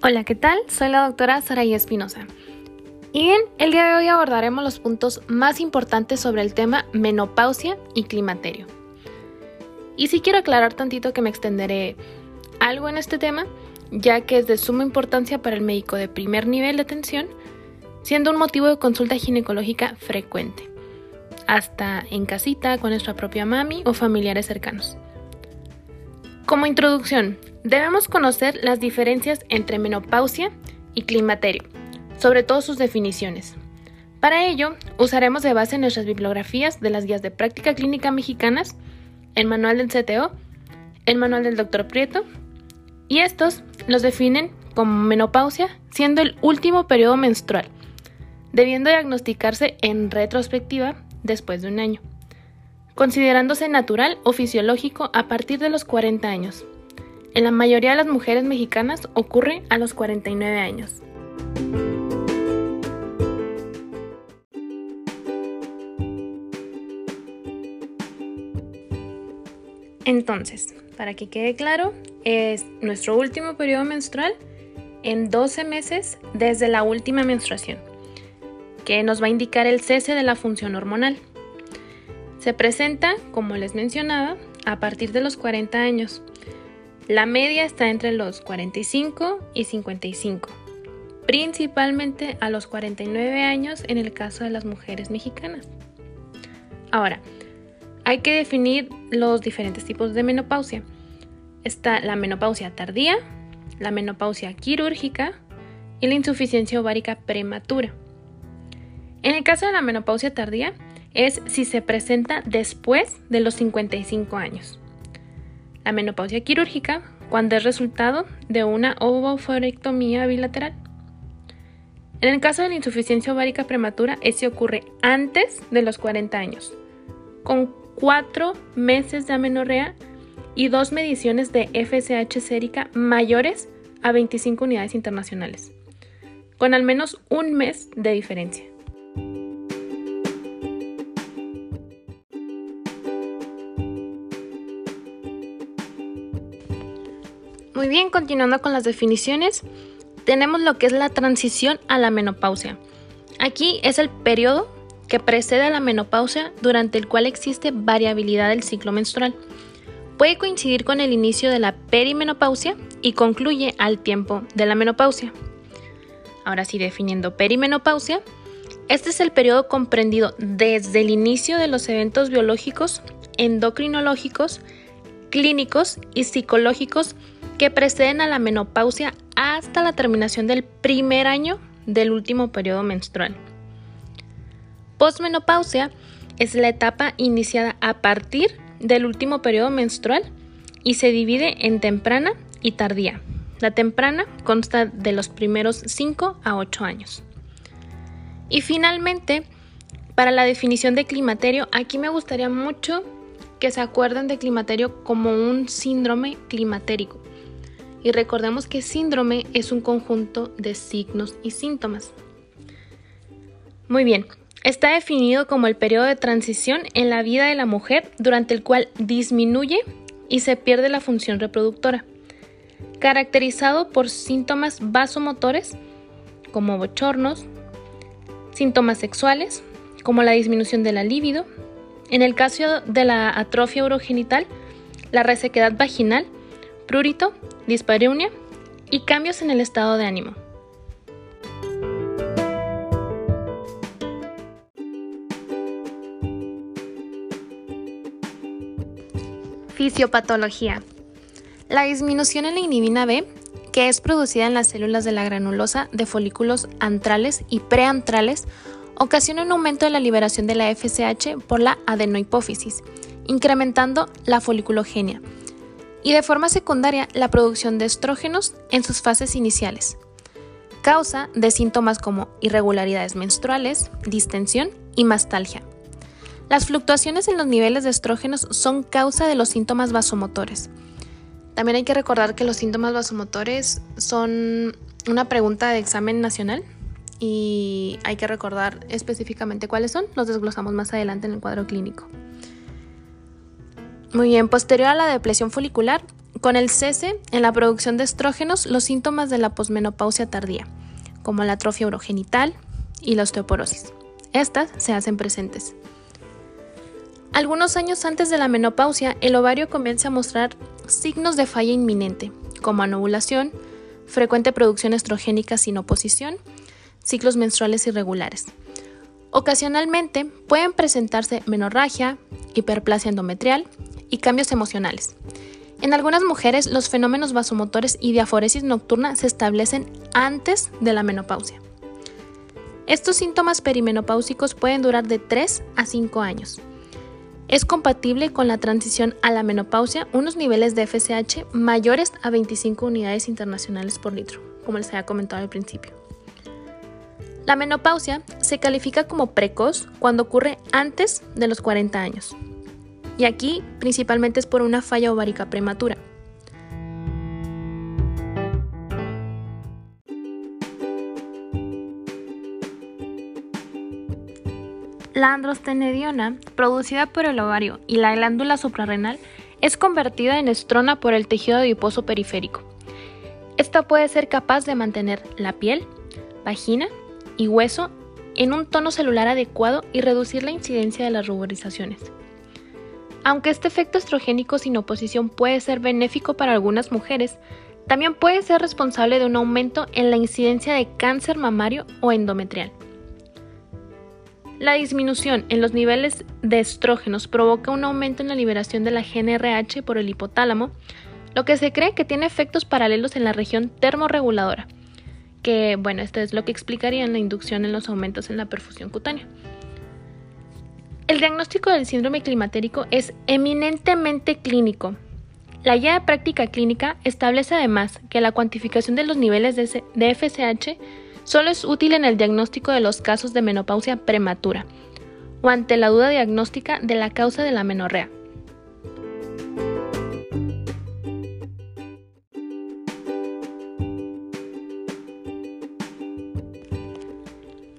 Hola, ¿qué tal? Soy la doctora Saraí Espinosa. Y bien, el día de hoy abordaremos los puntos más importantes sobre el tema menopausia y climaterio. Y sí quiero aclarar tantito que me extenderé algo en este tema, ya que es de suma importancia para el médico de primer nivel de atención, siendo un motivo de consulta ginecológica frecuente, hasta en casita con nuestra propia mami o familiares cercanos. Como introducción, debemos conocer las diferencias entre menopausia y climaterio, sobre todo sus definiciones. Para ello, usaremos de base nuestras bibliografías de las guías de práctica clínica mexicanas, el manual del CTO, el manual del Dr. Prieto, y estos los definen como menopausia, siendo el último periodo menstrual, debiendo diagnosticarse en retrospectiva después de un año considerándose natural o fisiológico a partir de los 40 años. En la mayoría de las mujeres mexicanas ocurre a los 49 años. Entonces, para que quede claro, es nuestro último periodo menstrual en 12 meses desde la última menstruación, que nos va a indicar el cese de la función hormonal. Se presenta, como les mencionaba, a partir de los 40 años. La media está entre los 45 y 55, principalmente a los 49 años en el caso de las mujeres mexicanas. Ahora, hay que definir los diferentes tipos de menopausia. Está la menopausia tardía, la menopausia quirúrgica y la insuficiencia ovárica prematura. En el caso de la menopausia tardía, es si se presenta después de los 55 años. La menopausia quirúrgica, cuando es resultado de una ovoforectomía bilateral. En el caso de la insuficiencia ovárica prematura, ese ocurre antes de los 40 años, con 4 meses de amenorrea y dos mediciones de FSH sérica mayores a 25 unidades internacionales, con al menos un mes de diferencia. Muy bien, continuando con las definiciones, tenemos lo que es la transición a la menopausia. Aquí es el periodo que precede a la menopausia durante el cual existe variabilidad del ciclo menstrual. Puede coincidir con el inicio de la perimenopausia y concluye al tiempo de la menopausia. Ahora sí, definiendo perimenopausia, este es el periodo comprendido desde el inicio de los eventos biológicos, endocrinológicos, clínicos y psicológicos que preceden a la menopausia hasta la terminación del primer año del último periodo menstrual. Postmenopausia es la etapa iniciada a partir del último periodo menstrual y se divide en temprana y tardía. La temprana consta de los primeros 5 a 8 años. Y finalmente, para la definición de climaterio, aquí me gustaría mucho que se acuerden de climaterio como un síndrome climatérico. Y recordemos que síndrome es un conjunto de signos y síntomas. Muy bien, está definido como el periodo de transición en la vida de la mujer durante el cual disminuye y se pierde la función reproductora, caracterizado por síntomas vasomotores como bochornos, síntomas sexuales como la disminución de la libido, en el caso de la atrofia urogenital, la resequedad vaginal, prurito dispareunia y cambios en el estado de ánimo. Fisiopatología. La disminución en la inhibina B, que es producida en las células de la granulosa de folículos antrales y preantrales, ocasiona un aumento de la liberación de la FSH por la adenohipófisis, incrementando la foliculogenia, y de forma secundaria la producción de estrógenos en sus fases iniciales. Causa de síntomas como irregularidades menstruales, distensión y mastalgia. Las fluctuaciones en los niveles de estrógenos son causa de los síntomas vasomotores. También hay que recordar que los síntomas vasomotores son una pregunta de examen nacional y hay que recordar específicamente cuáles son. Los desglosamos más adelante en el cuadro clínico. Muy bien, posterior a la depresión folicular, con el cese en la producción de estrógenos los síntomas de la posmenopausia tardía, como la atrofia urogenital y la osteoporosis. Estas se hacen presentes. Algunos años antes de la menopausia, el ovario comienza a mostrar signos de falla inminente, como anovulación, frecuente producción estrogénica sin oposición, ciclos menstruales irregulares. Ocasionalmente pueden presentarse menorragia, hiperplasia endometrial y cambios emocionales. En algunas mujeres, los fenómenos vasomotores y diaforesis nocturna se establecen antes de la menopausia. Estos síntomas perimenopáusicos pueden durar de 3 a 5 años. Es compatible con la transición a la menopausia unos niveles de FSH mayores a 25 unidades internacionales por litro, como les había comentado al principio. La menopausia se califica como precoz cuando ocurre antes de los 40 años y aquí principalmente es por una falla ovárica prematura. La androstenediona, producida por el ovario y la glándula suprarrenal, es convertida en estrona por el tejido adiposo periférico. Esta puede ser capaz de mantener la piel, vagina y hueso en un tono celular adecuado y reducir la incidencia de las ruborizaciones. Aunque este efecto estrogénico sin oposición puede ser benéfico para algunas mujeres, también puede ser responsable de un aumento en la incidencia de cáncer mamario o endometrial. La disminución en los niveles de estrógenos provoca un aumento en la liberación de la GNRH por el hipotálamo, lo que se cree que tiene efectos paralelos en la región termorreguladora, que bueno, esto es lo que explicaría en la inducción en los aumentos en la perfusión cutánea. El diagnóstico del síndrome climatérico es eminentemente clínico. La guía de práctica clínica establece además que la cuantificación de los niveles de FSH solo es útil en el diagnóstico de los casos de menopausia prematura o ante la duda diagnóstica de la causa de la menorrea.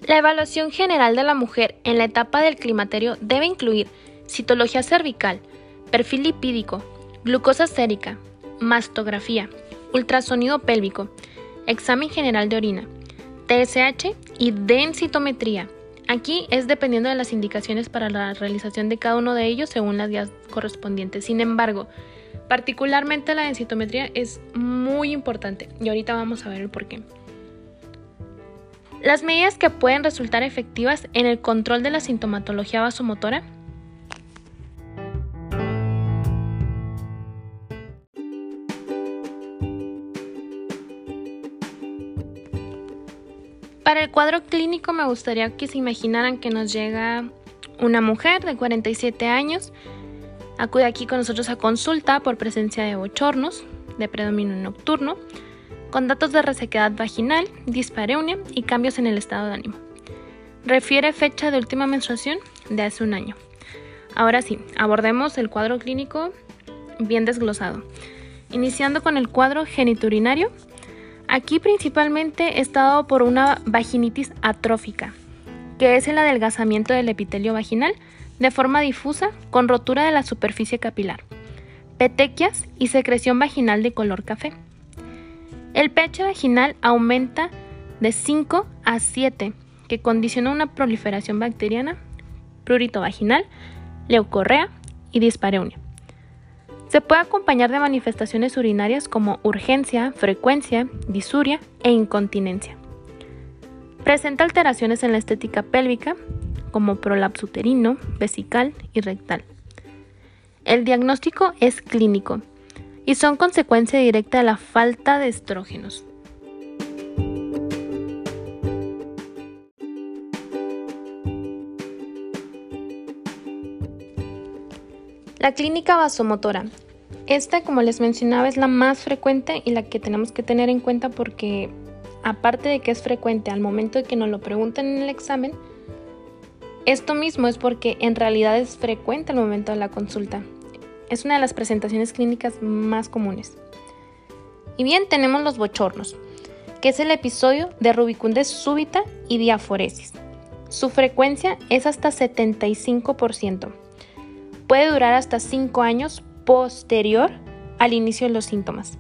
La evaluación general de la mujer en la etapa del climaterio debe incluir citología cervical, perfil lipídico, glucosa sérica, mastografía, ultrasonido pélvico, examen general de orina, TSH y densitometría. Aquí es dependiendo de las indicaciones para la realización de cada uno de ellos según las guías correspondientes. Sin embargo, particularmente la densitometría es muy importante y ahorita vamos a ver el por qué. Las medidas que pueden resultar efectivas en el control de la sintomatología vasomotora Para el cuadro clínico me gustaría que se imaginaran que nos llega una mujer de 47 años, acude aquí con nosotros a consulta por presencia de bochornos, de predominio nocturno, con datos de resequedad vaginal, dispareunia y cambios en el estado de ánimo. Refiere fecha de última menstruación de hace un año. Ahora sí, abordemos el cuadro clínico bien desglosado. Iniciando con el cuadro geniturinario, aquí principalmente está dado por una vaginitis atrófica, que es el adelgazamiento del epitelio vaginal de forma difusa con rotura de la superficie capilar, petequias y secreción vaginal de color café. El pH vaginal aumenta de 5 a 7, que condiciona una proliferación bacteriana, prurito vaginal, leucorrea y dispareunia. Se puede acompañar de manifestaciones urinarias como urgencia, frecuencia, disuria e incontinencia. Presenta alteraciones en la estética pélvica como prolapso uterino, vesical y rectal. El diagnóstico es clínico y son consecuencia directa de la falta de estrógenos. La clínica vasomotora. Esta, como les mencionaba, es la más frecuente y la que tenemos que tener en cuenta porque, aparte de que es frecuente al momento de que nos lo pregunten en el examen, esto mismo es porque en realidad es frecuente al momento de la consulta. Es una de las presentaciones clínicas más comunes. Y bien, tenemos los bochornos, que es el episodio de rubicundez súbita y diaforesis. Su frecuencia es hasta 75%. Puede durar hasta 5 años posterior al inicio de los síntomas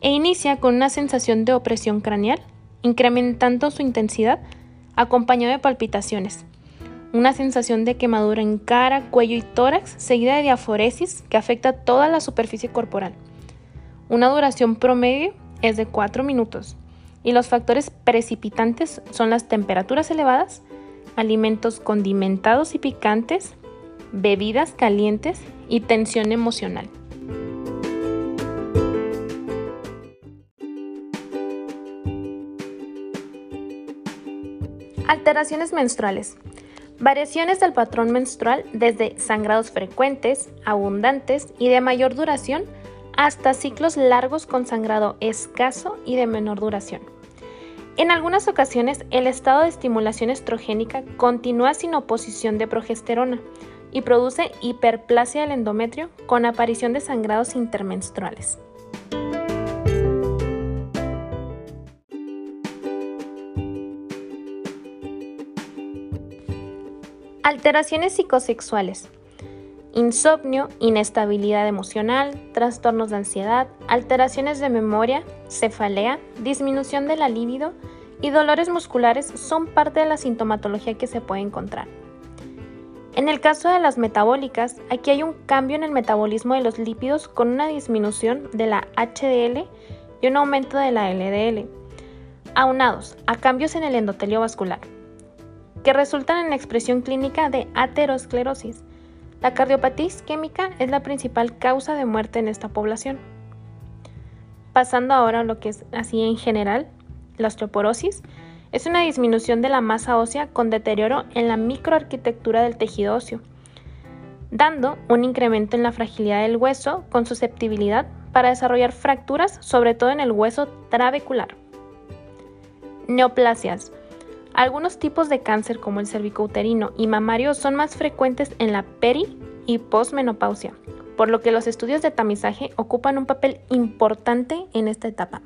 e inicia con una sensación de opresión craneal, incrementando su intensidad acompañado de palpitaciones, una sensación de quemadura en cara, cuello y tórax, seguida de diaforesis que afecta toda la superficie corporal. Una duración promedio es de 4 minutos y los factores precipitantes son las temperaturas elevadas, alimentos condimentados y picantes, bebidas calientes y tensión emocional. Alteraciones menstruales. Variaciones del patrón menstrual desde sangrados frecuentes, abundantes y de mayor duración hasta ciclos largos con sangrado escaso y de menor duración. En algunas ocasiones, el estado de estimulación estrogénica continúa sin oposición de progesterona y produce hiperplasia del endometrio con aparición de sangrados intermenstruales. Alteraciones psicosexuales. Insomnio, inestabilidad emocional, trastornos de ansiedad, alteraciones de memoria, cefalea, disminución de la libido y dolores musculares son parte de la sintomatología que se puede encontrar. En el caso de las metabólicas, aquí hay un cambio en el metabolismo de los lípidos con una disminución de la HDL y un aumento de la LDL, aunados a cambios en el endotelio vascular que resultan en la expresión clínica de aterosclerosis. La cardiopatía isquémica es la principal causa de muerte en esta población. Pasando ahora a lo que es así en general, la osteoporosis es una disminución de la masa ósea con deterioro en la microarquitectura del tejido óseo, dando un incremento en la fragilidad del hueso con susceptibilidad para desarrollar fracturas, sobre todo en el hueso trabecular. Neoplasias algunos tipos de cáncer como el cervicouterino y mamario son más frecuentes en la peri y posmenopausia, por lo que los estudios de tamizaje ocupan un papel importante en esta etapa.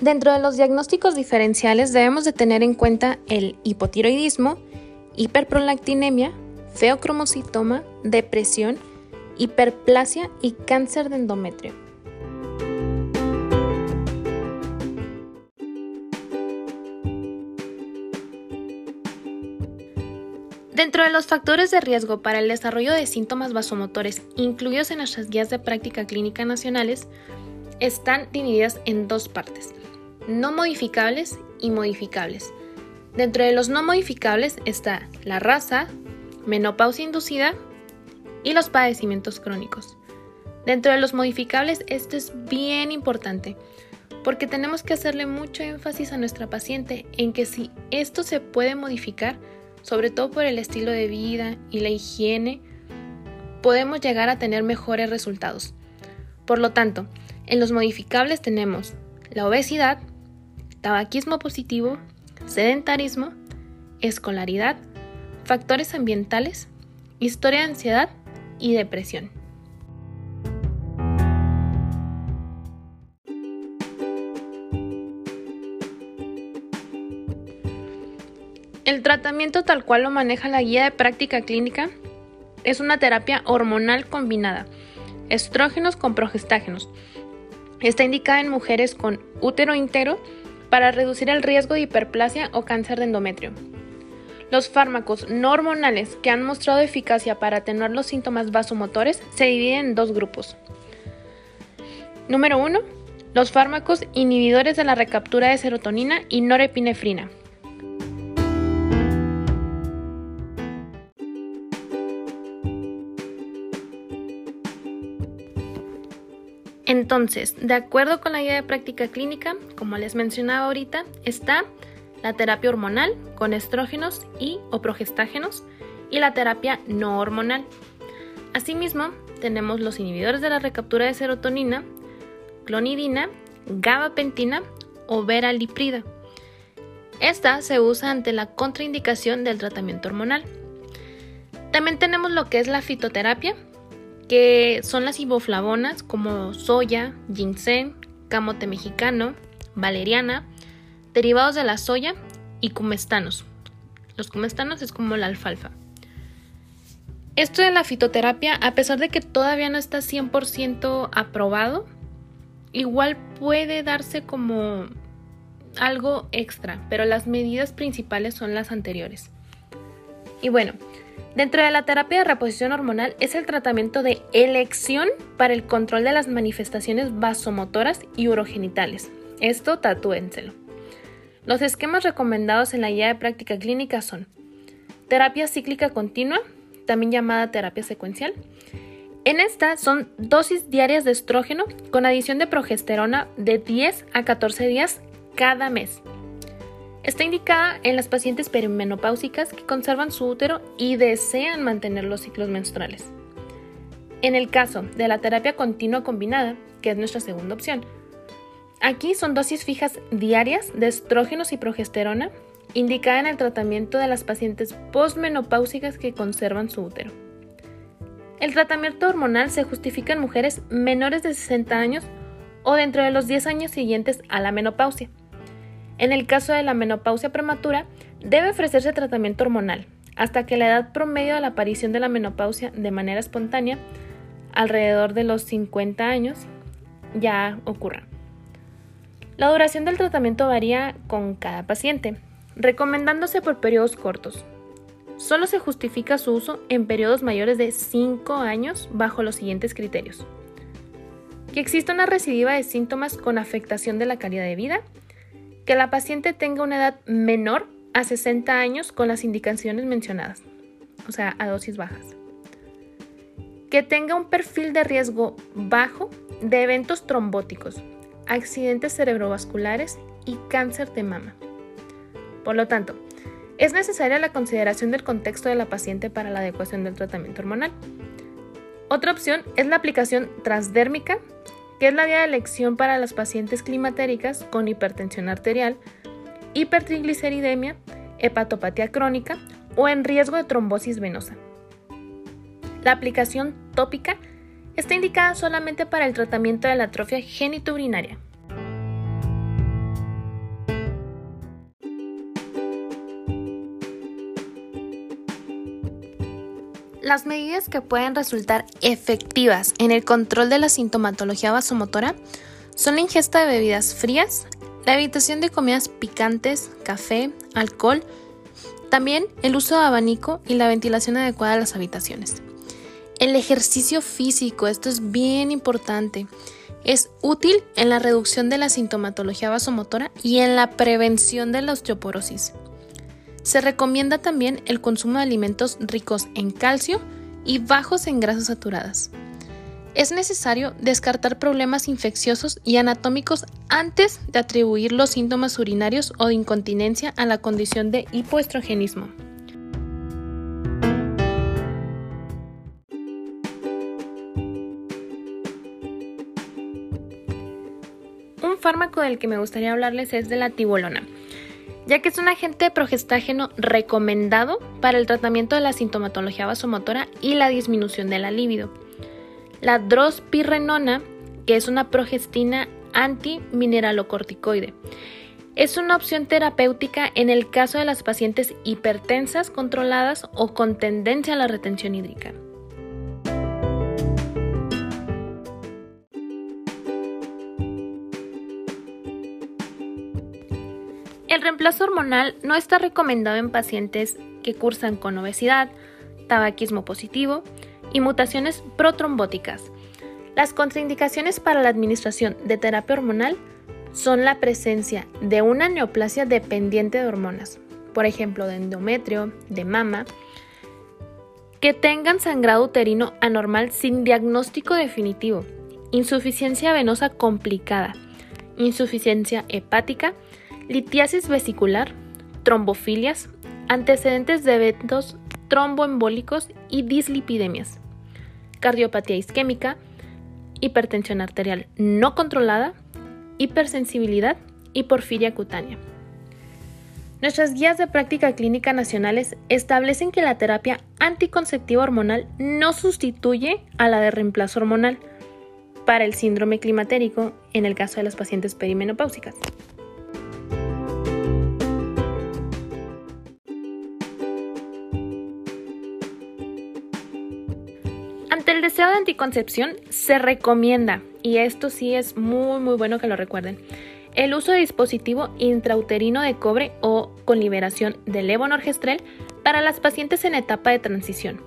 Dentro de los diagnósticos diferenciales debemos de tener en cuenta el hipotiroidismo, hiperprolactinemia, feocromocitoma, depresión hiperplasia y cáncer de endometrio. Dentro de los factores de riesgo para el desarrollo de síntomas vasomotores incluidos en nuestras guías de práctica clínica nacionales, están divididas en dos partes, no modificables y modificables. Dentro de los no modificables está la raza, menopausia inducida y los padecimientos crónicos. Dentro de los modificables, esto es bien importante porque tenemos que hacerle mucho énfasis a nuestra paciente en que si esto se puede modificar, sobre todo por el estilo de vida y la higiene, podemos llegar a tener mejores resultados. Por lo tanto, en los modificables tenemos la obesidad, tabaquismo positivo, sedentarismo, escolaridad, factores ambientales, historia de ansiedad y depresión. El tratamiento tal cual lo maneja la guía de práctica clínica es una terapia hormonal combinada, estrógenos con progestágenos. Está indicada en mujeres con útero íntegro para reducir el riesgo de hiperplasia o cáncer de endometrio. Los fármacos no hormonales que han mostrado eficacia para atenuar los síntomas vasomotores se dividen en dos grupos. Número 1. Los fármacos inhibidores de la recaptura de serotonina y norepinefrina. Entonces, de acuerdo con la guía de práctica clínica, como les mencionaba ahorita, está la terapia hormonal con estrógenos y o progestágenos y la terapia no hormonal. Asimismo, tenemos los inhibidores de la recaptura de serotonina, clonidina, gabapentina o veraliprida. Esta se usa ante la contraindicación del tratamiento hormonal. También tenemos lo que es la fitoterapia, que son las iboflavonas como soya, ginseng, camote mexicano, valeriana, derivados de la soya y cumestanos. Los cumestanos es como la alfalfa. Esto de la fitoterapia, a pesar de que todavía no está 100% aprobado, igual puede darse como algo extra, pero las medidas principales son las anteriores. Y bueno, dentro de la terapia de reposición hormonal es el tratamiento de elección para el control de las manifestaciones vasomotoras y urogenitales. Esto tatúenselo. Los esquemas recomendados en la guía de práctica clínica son terapia cíclica continua, también llamada terapia secuencial. En esta son dosis diarias de estrógeno con adición de progesterona de 10 a 14 días cada mes. Está indicada en las pacientes perimenopáusicas que conservan su útero y desean mantener los ciclos menstruales. En el caso de la terapia continua combinada, que es nuestra segunda opción, aquí son dosis fijas diarias de estrógenos y progesterona indicada en el tratamiento de las pacientes postmenopáusicas que conservan su útero. El tratamiento hormonal se justifica en mujeres menores de 60 años o dentro de los 10 años siguientes a la menopausia. En el caso de la menopausia prematura, debe ofrecerse tratamiento hormonal hasta que la edad promedio de la aparición de la menopausia de manera espontánea, alrededor de los 50 años, ya ocurra. La duración del tratamiento varía con cada paciente, recomendándose por periodos cortos. Solo se justifica su uso en periodos mayores de 5 años bajo los siguientes criterios. Que exista una recidiva de síntomas con afectación de la calidad de vida, que la paciente tenga una edad menor a 60 años con las indicaciones mencionadas, o sea, a dosis bajas. Que tenga un perfil de riesgo bajo de eventos trombóticos, accidentes cerebrovasculares y cáncer de mama. Por lo tanto, es necesaria la consideración del contexto de la paciente para la adecuación del tratamiento hormonal. Otra opción es la aplicación transdérmica que es la vía de elección para las pacientes climatéricas con hipertensión arterial, hipertrigliceridemia, hepatopatía crónica o en riesgo de trombosis venosa. La aplicación tópica está indicada solamente para el tratamiento de la atrofia genitourinaria. Las medidas que pueden resultar efectivas en el control de la sintomatología vasomotora son la ingesta de bebidas frías, la evitación de comidas picantes, café, alcohol, también el uso de abanico y la ventilación adecuada de las habitaciones. El ejercicio físico, esto es bien importante, es útil en la reducción de la sintomatología vasomotora y en la prevención de la osteoporosis. Se recomienda también el consumo de alimentos ricos en calcio y bajos en grasas saturadas. Es necesario descartar problemas infecciosos y anatómicos antes de atribuir los síntomas urinarios o de incontinencia a la condición de hipoestrogenismo. Un fármaco del que me gustaría hablarles es de la tibolona ya que es un agente progestágeno recomendado para el tratamiento de la sintomatología vasomotora y la disminución de la libido. La drospirrenona, que es una progestina antimineralocorticoide, es una opción terapéutica en el caso de las pacientes hipertensas controladas o con tendencia a la retención hídrica. El reemplazo hormonal no está recomendado en pacientes que cursan con obesidad, tabaquismo positivo y mutaciones protrombóticas. Las contraindicaciones para la administración de terapia hormonal son la presencia de una neoplasia dependiente de hormonas, por ejemplo, de endometrio, de mama, que tengan sangrado uterino anormal sin diagnóstico definitivo, insuficiencia venosa complicada, insuficiencia hepática, litiasis vesicular, trombofilias, antecedentes de eventos tromboembólicos y dislipidemias, cardiopatía isquémica, hipertensión arterial no controlada, hipersensibilidad y porfiria cutánea. Nuestras guías de práctica clínica nacionales establecen que la terapia anticonceptiva hormonal no sustituye a la de reemplazo hormonal para el síndrome climatérico en el caso de las pacientes perimenopáusicas. De anticoncepción se recomienda, y esto sí es muy muy bueno que lo recuerden, el uso de dispositivo intrauterino de cobre o con liberación de levonorgestrel para las pacientes en etapa de transición.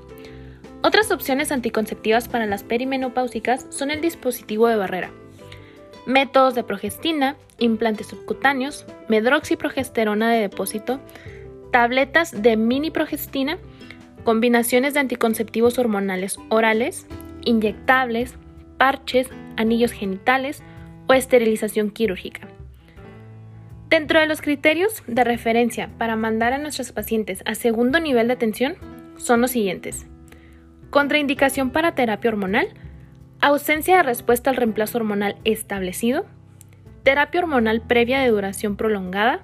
Otras opciones anticonceptivas para las perimenopáusicas son el dispositivo de barrera, métodos de progestina, implantes subcutáneos, medroxiprogesterona de depósito, tabletas de mini progestina, combinaciones de anticonceptivos hormonales orales, inyectables, parches, anillos genitales o esterilización quirúrgica. Dentro de los criterios de referencia para mandar a nuestros pacientes a segundo nivel de atención son los siguientes. Contraindicación para terapia hormonal, ausencia de respuesta al reemplazo hormonal establecido, terapia hormonal previa de duración prolongada,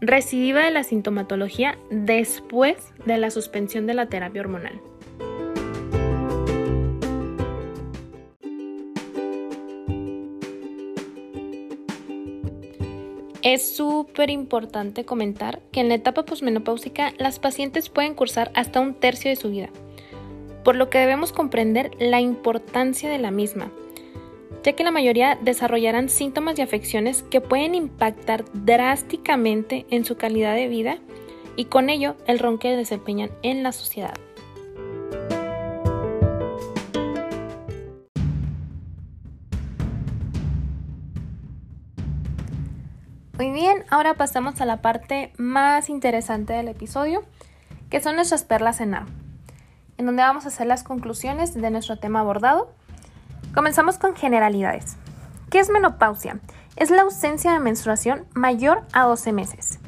recidiva de la sintomatología después de la suspensión de la terapia hormonal. Es súper importante comentar que en la etapa posmenopáusica las pacientes pueden cursar hasta un tercio de su vida por lo que debemos comprender la importancia de la misma, ya que la mayoría desarrollarán síntomas y afecciones que pueden impactar drásticamente en su calidad de vida y con ello el rol que desempeñan en la sociedad. Muy bien, ahora pasamos a la parte más interesante del episodio, que son nuestras perlas en A en donde vamos a hacer las conclusiones de nuestro tema abordado. Comenzamos con generalidades. ¿Qué es menopausia? Es la ausencia de menstruación mayor a 12 meses.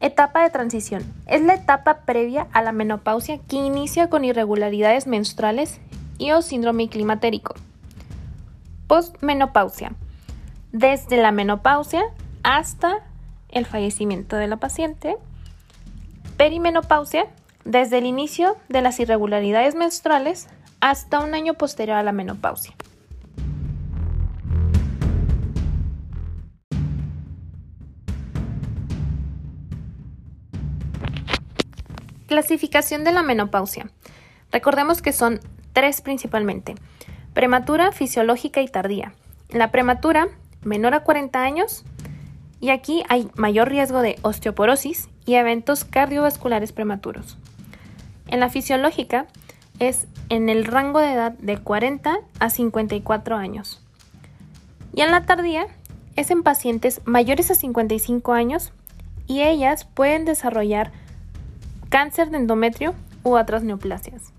Etapa de transición. Es la etapa previa a la menopausia que inicia con irregularidades menstruales y o síndrome climatérico. Postmenopausia. Desde la menopausia hasta el fallecimiento de la paciente. Perimenopausia desde el inicio de las irregularidades menstruales hasta un año posterior a la menopausia. Clasificación de la menopausia. Recordemos que son tres principalmente. Prematura, fisiológica y tardía. La prematura, menor a 40 años, y aquí hay mayor riesgo de osteoporosis y eventos cardiovasculares prematuros. En la fisiológica es en el rango de edad de 40 a 54 años. Y en la tardía es en pacientes mayores a 55 años y ellas pueden desarrollar cáncer de endometrio u otras neoplasias.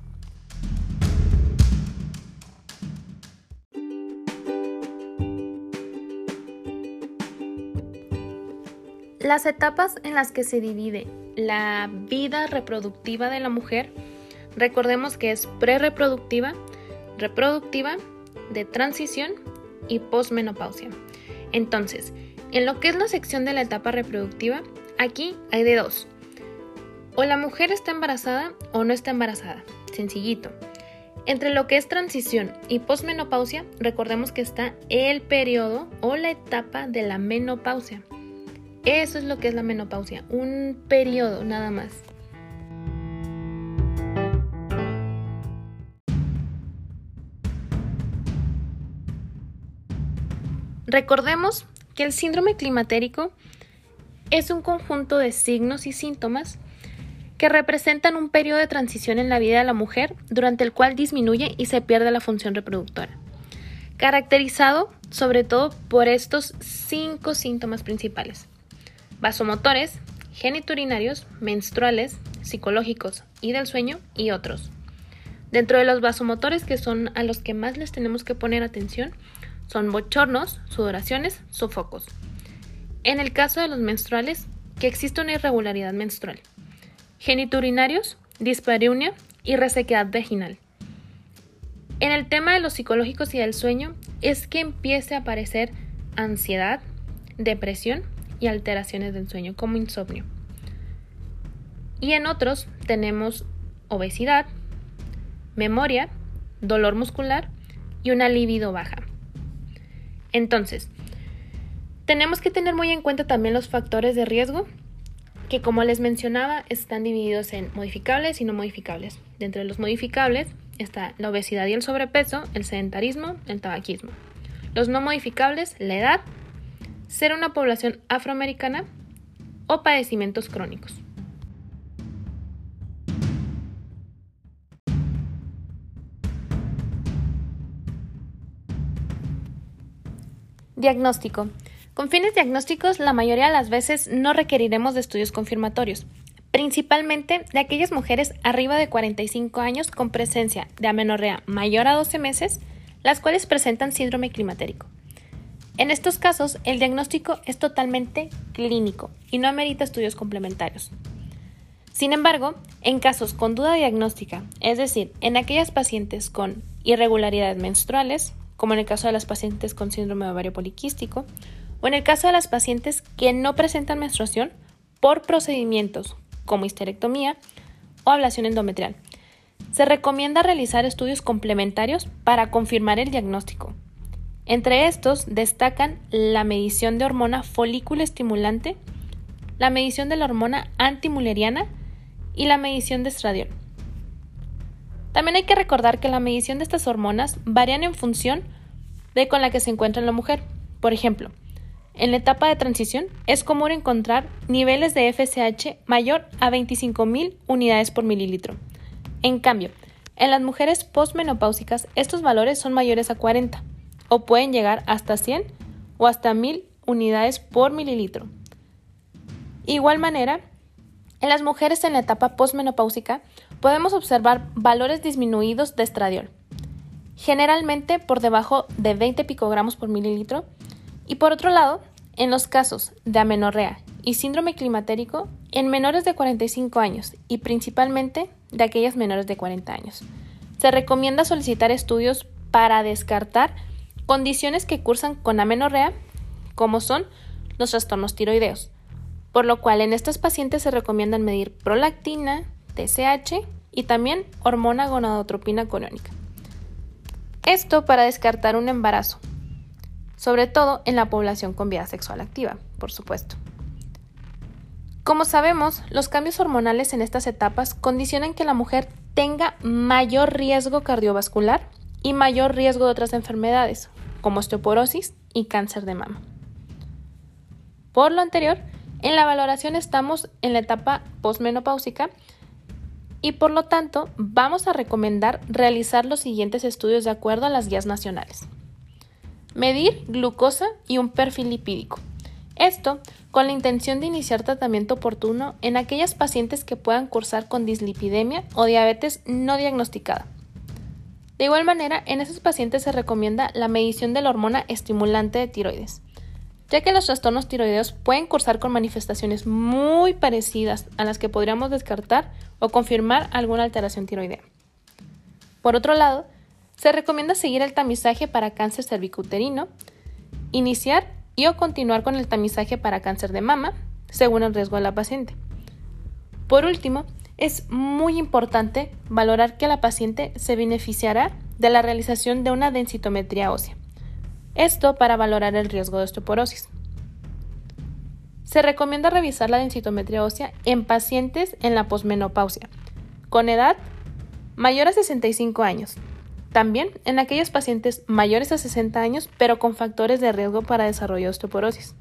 Las etapas en las que se divide la vida reproductiva de la mujer, recordemos que es prereproductiva, reproductiva, de transición y posmenopausia. Entonces, en lo que es la sección de la etapa reproductiva, aquí hay de dos. O la mujer está embarazada o no está embarazada. Sencillito. Entre lo que es transición y posmenopausia, recordemos que está el periodo o la etapa de la menopausia. Eso es lo que es la menopausia, un periodo nada más. Recordemos que el síndrome climatérico es un conjunto de signos y síntomas que representan un periodo de transición en la vida de la mujer durante el cual disminuye y se pierde la función reproductora, caracterizado sobre todo por estos cinco síntomas principales vasomotores, geniturinarios, menstruales, psicológicos y del sueño y otros. Dentro de los vasomotores que son a los que más les tenemos que poner atención son bochornos, sudoraciones, sofocos. En el caso de los menstruales, que existe una irregularidad menstrual. Geniturinarios, dispareunia y resequedad vaginal. En el tema de los psicológicos y del sueño es que empiece a aparecer ansiedad, depresión y alteraciones del sueño como insomnio. Y en otros tenemos obesidad, memoria, dolor muscular y una libido baja. Entonces, tenemos que tener muy en cuenta también los factores de riesgo, que como les mencionaba están divididos en modificables y no modificables. De los modificables está la obesidad y el sobrepeso, el sedentarismo, el tabaquismo. Los no modificables, la edad, ser una población afroamericana o padecimientos crónicos. Diagnóstico. Con fines diagnósticos, la mayoría de las veces no requeriremos de estudios confirmatorios, principalmente de aquellas mujeres arriba de 45 años con presencia de amenorrea mayor a 12 meses, las cuales presentan síndrome climatérico. En estos casos, el diagnóstico es totalmente clínico y no amerita estudios complementarios. Sin embargo, en casos con duda diagnóstica, es decir, en aquellas pacientes con irregularidades menstruales, como en el caso de las pacientes con síndrome de ovario poliquístico, o en el caso de las pacientes que no presentan menstruación por procedimientos como histerectomía o ablación endometrial. Se recomienda realizar estudios complementarios para confirmar el diagnóstico. Entre estos destacan la medición de hormona folículo estimulante, la medición de la hormona antimuleriana y la medición de estradiol. También hay que recordar que la medición de estas hormonas varían en función de con la que se encuentra la mujer. Por ejemplo, en la etapa de transición es común encontrar niveles de FSH mayor a 25.000 unidades por mililitro. En cambio, en las mujeres postmenopáusicas estos valores son mayores a 40 o pueden llegar hasta 100 o hasta 1000 unidades por mililitro. Igual manera, en las mujeres en la etapa postmenopáusica podemos observar valores disminuidos de estradiol, generalmente por debajo de 20 picogramos por mililitro, y por otro lado, en los casos de amenorrea y síndrome climatérico en menores de 45 años y principalmente de aquellas menores de 40 años. Se recomienda solicitar estudios para descartar condiciones que cursan con amenorrea, como son los trastornos tiroideos, por lo cual en estas pacientes se recomiendan medir prolactina, TSH y también hormona gonadotropina coriónica. Esto para descartar un embarazo, sobre todo en la población con vida sexual activa, por supuesto. Como sabemos, los cambios hormonales en estas etapas condicionan que la mujer tenga mayor riesgo cardiovascular y mayor riesgo de otras enfermedades, como osteoporosis y cáncer de mama. Por lo anterior, en la valoración estamos en la etapa posmenopáusica y por lo tanto vamos a recomendar realizar los siguientes estudios de acuerdo a las guías nacionales. Medir glucosa y un perfil lipídico. Esto con la intención de iniciar tratamiento oportuno en aquellas pacientes que puedan cursar con dislipidemia o diabetes no diagnosticada. De igual manera, en esos pacientes se recomienda la medición de la hormona estimulante de tiroides, ya que los trastornos tiroideos pueden cursar con manifestaciones muy parecidas a las que podríamos descartar o confirmar alguna alteración tiroidea. Por otro lado, se recomienda seguir el tamizaje para cáncer cervicuterino, iniciar y o continuar con el tamizaje para cáncer de mama, según el riesgo de la paciente. Por último, es muy importante valorar que la paciente se beneficiará de la realización de una densitometría ósea. Esto para valorar el riesgo de osteoporosis. Se recomienda revisar la densitometría ósea en pacientes en la posmenopausia, con edad mayor a 65 años. También en aquellos pacientes mayores a 60 años, pero con factores de riesgo para desarrollo de osteoporosis.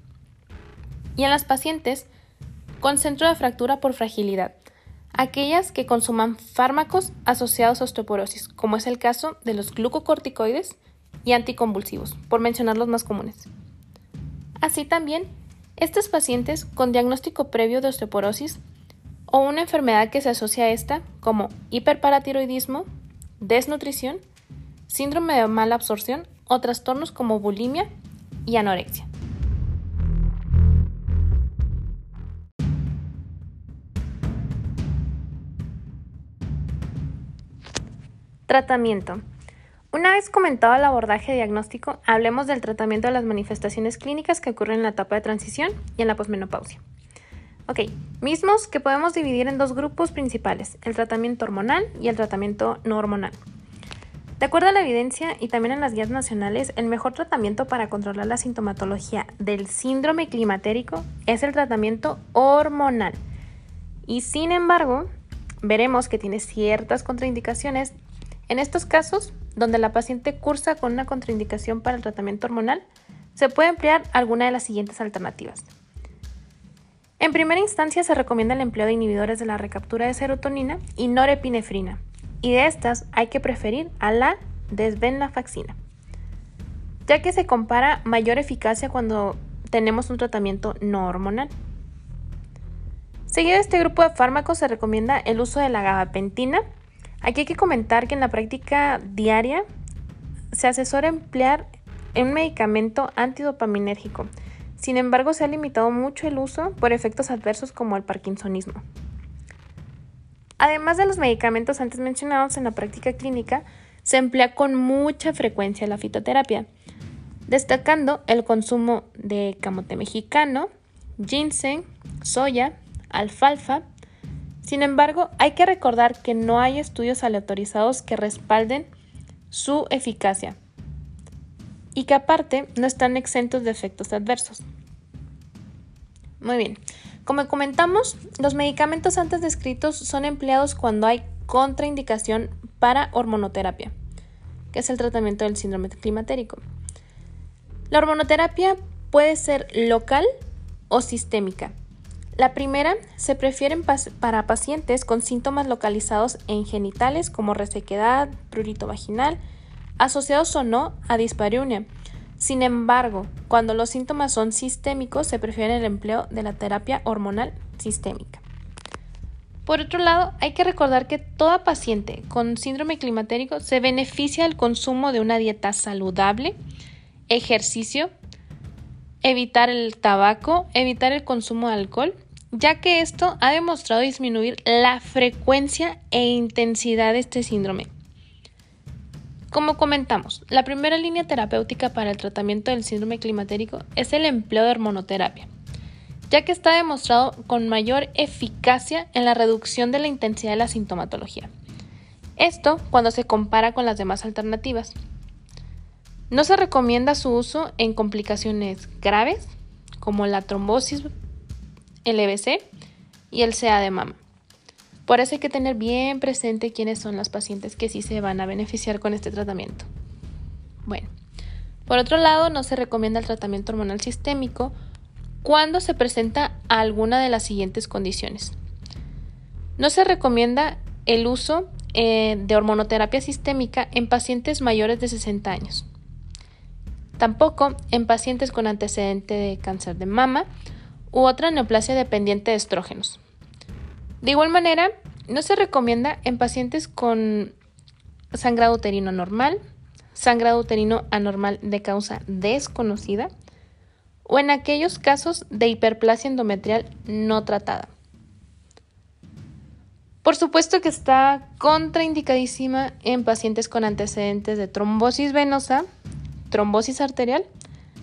Y en las pacientes con centro de fractura por fragilidad, aquellas que consuman fármacos asociados a osteoporosis, como es el caso de los glucocorticoides y anticonvulsivos, por mencionar los más comunes. Así también, estos pacientes con diagnóstico previo de osteoporosis o una enfermedad que se asocia a esta, como hiperparatiroidismo, desnutrición, síndrome de mala absorción o trastornos como bulimia y anorexia. Tratamiento. Una vez comentado el abordaje diagnóstico, hablemos del tratamiento de las manifestaciones clínicas que ocurren en la etapa de transición y en la posmenopausia. Ok, mismos que podemos dividir en dos grupos principales, el tratamiento hormonal y el tratamiento no hormonal. De acuerdo a la evidencia y también en las guías nacionales, el mejor tratamiento para controlar la sintomatología del síndrome climatérico es el tratamiento hormonal. Y sin embargo, veremos que tiene ciertas contraindicaciones En estos casos, donde la paciente cursa con una contraindicación para el tratamiento hormonal, se puede emplear alguna de las siguientes alternativas. En primera instancia se recomienda el empleo de inhibidores de la recaptura de serotonina y norepinefrina, y de estas hay que preferir a la desvenlafaxina, ya que se compara mayor eficacia cuando tenemos un tratamiento no hormonal. Seguido de este grupo de fármacos se recomienda el uso de la gabapentina. Aquí hay que comentar que en la práctica diaria se asesora emplear un medicamento antidopaminérgico. Sin embargo, se ha limitado mucho el uso por efectos adversos como el parkinsonismo. Además de los medicamentos antes mencionados en la práctica clínica, se emplea con mucha frecuencia la fitoterapia, destacando el consumo de camote mexicano, ginseng, soya, alfalfa. Sin embargo, hay que recordar que no hay estudios aleatorizados que respalden su eficacia y que aparte no están exentos de efectos adversos. Muy bien, como comentamos, los medicamentos antes descritos son empleados cuando hay contraindicación para hormonoterapia, que es el tratamiento del síndrome climatérico. La hormonoterapia puede ser local o sistémica. La primera se prefiere para pacientes con síntomas localizados en genitales como resequedad, prurito vaginal, asociados o no a dispareunia. Sin embargo, cuando los síntomas son sistémicos, se prefiere el empleo de la terapia hormonal sistémica. Por otro lado, hay que recordar que toda paciente con síndrome climatérico se beneficia del consumo de una dieta saludable, ejercicio, evitar el tabaco, evitar el consumo de alcohol, ya que esto ha demostrado disminuir la frecuencia e intensidad de este síndrome. Como comentamos, la primera línea terapéutica para el tratamiento del síndrome climatérico es el empleo de hormonoterapia, ya que está demostrado con mayor eficacia en la reducción de la intensidad de la sintomatología. Esto cuando se compara con las demás alternativas. No se recomienda su uso en complicaciones graves como la trombosis, el EBC y el CA de mama. Por eso hay que tener bien presente quiénes son las pacientes que sí se van a beneficiar con este tratamiento. Bueno, por otro lado, no se recomienda el tratamiento hormonal sistémico cuando se presenta alguna de las siguientes condiciones. No se recomienda el uso eh, de hormonoterapia sistémica en pacientes mayores de 60 años. Tampoco en pacientes con antecedente de cáncer de mama u otra neoplasia dependiente de estrógenos. De igual manera, no se recomienda en pacientes con sangrado uterino normal, sangrado uterino anormal de causa desconocida o en aquellos casos de hiperplasia endometrial no tratada. Por supuesto que está contraindicadísima en pacientes con antecedentes de trombosis venosa, trombosis arterial,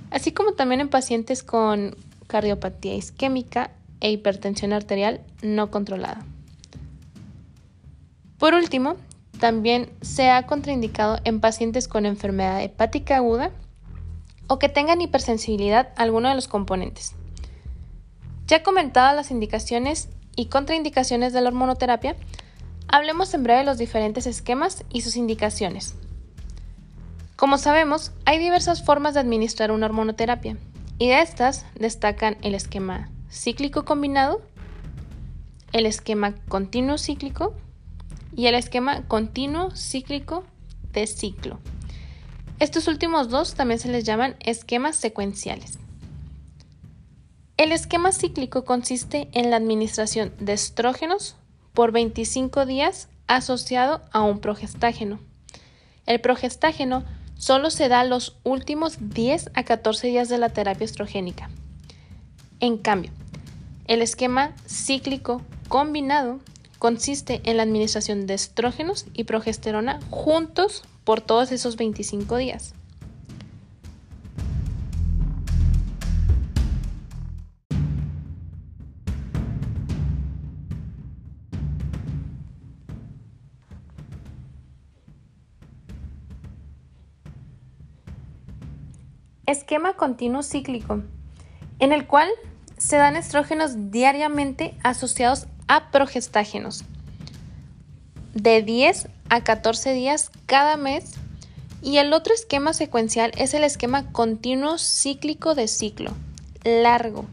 así como también en pacientes con cardiopatía isquémica e hipertensión arterial no controlada. Por último, también se ha contraindicado en pacientes con enfermedad hepática aguda o que tengan hipersensibilidad a alguno de los componentes. Ya comentadas las indicaciones y contraindicaciones de la hormonoterapia, hablemos en breve de los diferentes esquemas y sus indicaciones. Como sabemos, hay diversas formas de administrar una hormonoterapia, y de estas destacan el esquema cíclico combinado, el esquema continuo cíclico y el esquema continuo cíclico de ciclo. Estos últimos dos también se les llaman esquemas secuenciales. El esquema cíclico consiste en la administración de estrógenos por 25 días asociado a un progestágeno. El progestágeno solo se da los últimos 10 a 14 días de la terapia estrogénica. En cambio, el esquema cíclico combinado consiste en la administración de estrógenos y progesterona juntos por todos esos 25 días. Esquema continuo cíclico, en el cual se dan estrógenos diariamente asociados a progestágenos de 10 a 14 días cada mes y el otro esquema secuencial es el esquema continuo cíclico de ciclo, largo.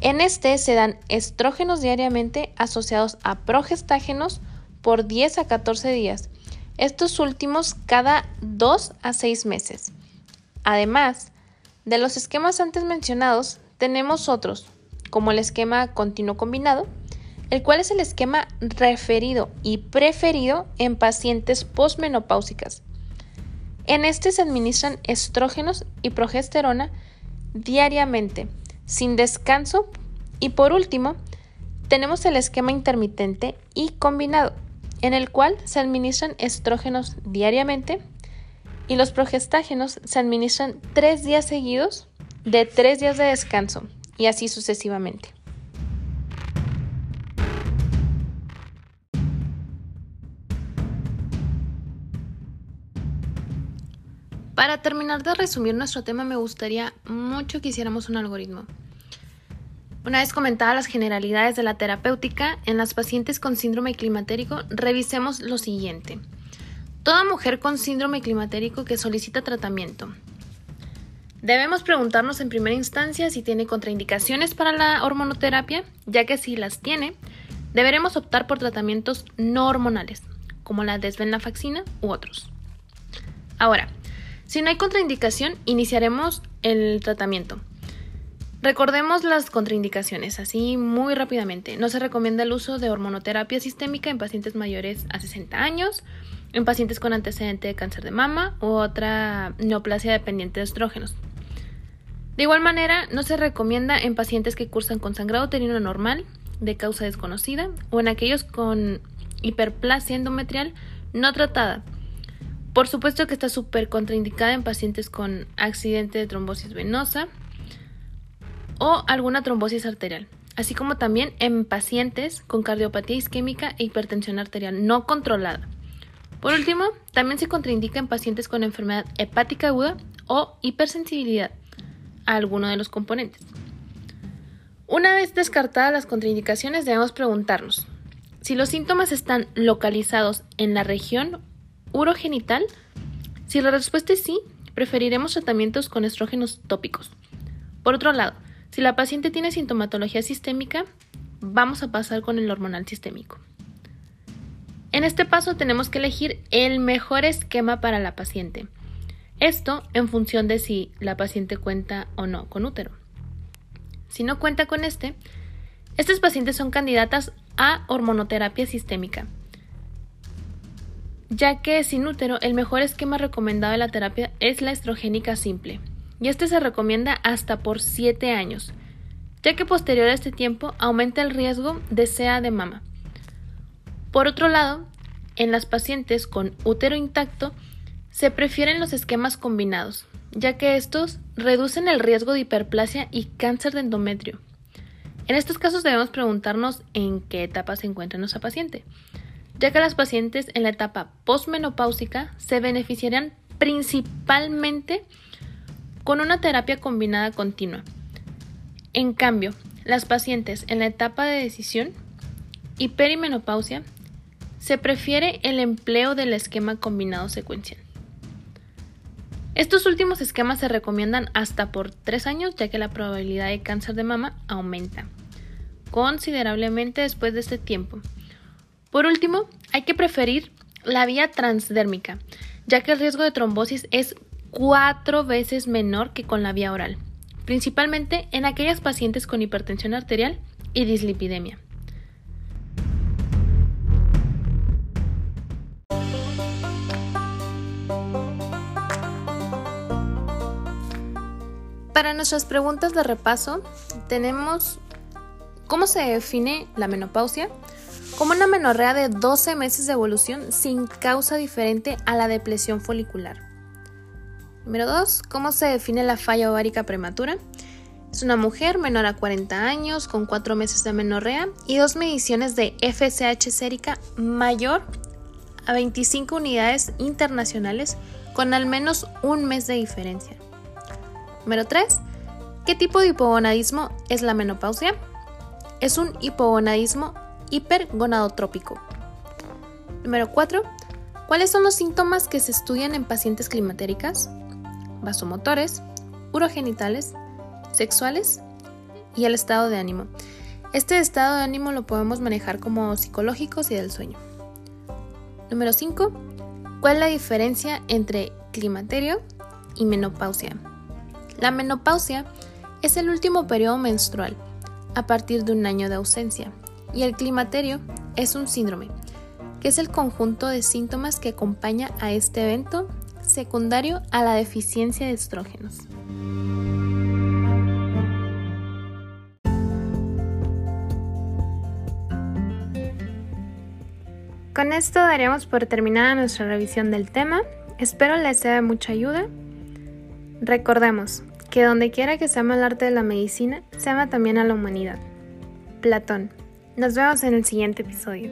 En este se dan estrógenos diariamente asociados a progestágenos por 10 a 14 días, estos últimos cada 2 a 6 meses. Además, de los esquemas antes mencionados, tenemos otros, como el esquema continuo combinado, el cual es el esquema referido y preferido en pacientes posmenopáusicas. En este se administran estrógenos y progesterona diariamente, sin descanso. Y por último, tenemos el esquema intermitente y combinado, en el cual se administran estrógenos diariamente y los progestágenos se administran tres días seguidos de tres días de descanso y así sucesivamente. Para terminar de resumir nuestro tema, me gustaría mucho que hiciéramos un algoritmo. Una vez comentadas las generalidades de la terapéutica, en las pacientes con síndrome climatérico, revisemos lo siguiente. Toda mujer con síndrome climatérico que solicita tratamiento. Debemos preguntarnos en primera instancia si tiene contraindicaciones para la hormonoterapia, ya que si las tiene, deberemos optar por tratamientos no hormonales, como la desvenlafaxina u otros. Ahora, si no hay contraindicación, iniciaremos el tratamiento. Recordemos las contraindicaciones, así muy rápidamente. No se recomienda el uso de hormonoterapia sistémica en pacientes mayores a 60 años, en pacientes con antecedente de cáncer de mama u otra neoplasia dependiente de estrógenos. De igual manera, no se recomienda en pacientes que cursan con sangrado uterino normal de causa desconocida o en aquellos con hiperplasia endometrial no tratada por supuesto que está súper contraindicada en pacientes con accidente de trombosis venosa o alguna trombosis arterial, así como también en pacientes con cardiopatía isquémica e hipertensión arterial no controlada. Por último, también se contraindica en pacientes con enfermedad hepática aguda o hipersensibilidad a alguno de los componentes. Una vez descartadas las contraindicaciones, debemos preguntarnos si los síntomas están localizados en la región urogenital? Si la respuesta es sí, preferiremos tratamientos con estrógenos tópicos. Por otro lado, si la paciente tiene sintomatología sistémica, vamos a pasar con el hormonal sistémico. En este paso tenemos que elegir el mejor esquema para la paciente. Esto en función de si la paciente cuenta o no con útero. Si no cuenta con este, estas pacientes son candidatas a hormonoterapia sistémica ya que sin útero el mejor esquema recomendado de la terapia es la estrogénica simple, y este se recomienda hasta por 7 años, ya que posterior a este tiempo aumenta el riesgo de SEA de mama. Por otro lado, en las pacientes con útero intacto se prefieren los esquemas combinados, ya que estos reducen el riesgo de hiperplasia y cáncer de endometrio. En estos casos debemos preguntarnos en qué etapa se encuentra nuestra paciente ya que las pacientes en la etapa postmenopáusica se beneficiarían principalmente con una terapia combinada continua. En cambio, las pacientes en la etapa de decisión y perimenopausia se prefiere el empleo del esquema combinado secuencial. Estos últimos esquemas se recomiendan hasta por 3 años ya que la probabilidad de cáncer de mama aumenta considerablemente después de este tiempo por último, hay que preferir la vía transdérmica, ya que el riesgo de trombosis es cuatro veces menor que con la vía oral, principalmente en aquellas pacientes con hipertensión arterial y dislipidemia. Para nuestras preguntas de repaso, tenemos cómo se define la menopausia, como una menorrea de 12 meses de evolución sin causa diferente a la depresión folicular. Número 2. ¿Cómo se define la falla ovárica prematura? Es una mujer menor a 40 años con 4 meses de menorrea y dos mediciones de FSH sérica mayor a 25 unidades internacionales con al menos un mes de diferencia. Número 3. ¿Qué tipo de hipogonadismo es la menopausia? Es un hipogonadismo hipergonadotrópico. Número 4. ¿Cuáles son los síntomas que se estudian en pacientes climatéricas? Vasomotores, urogenitales, sexuales y el estado de ánimo. Este estado de ánimo lo podemos manejar como psicológicos y del sueño. Número 5. ¿Cuál es la diferencia entre climaterio y menopausia? La menopausia es el último periodo menstrual a partir de un año de ausencia y el climaterio es un síndrome, que es el conjunto de síntomas que acompaña a este evento secundario a la deficiencia de estrógenos. Con esto daríamos por terminada nuestra revisión del tema. Espero les sea de mucha ayuda. Recordemos que donde quiera que se ama el arte de la medicina, se ama también a la humanidad. Platón. Nos vemos en el siguiente episodio.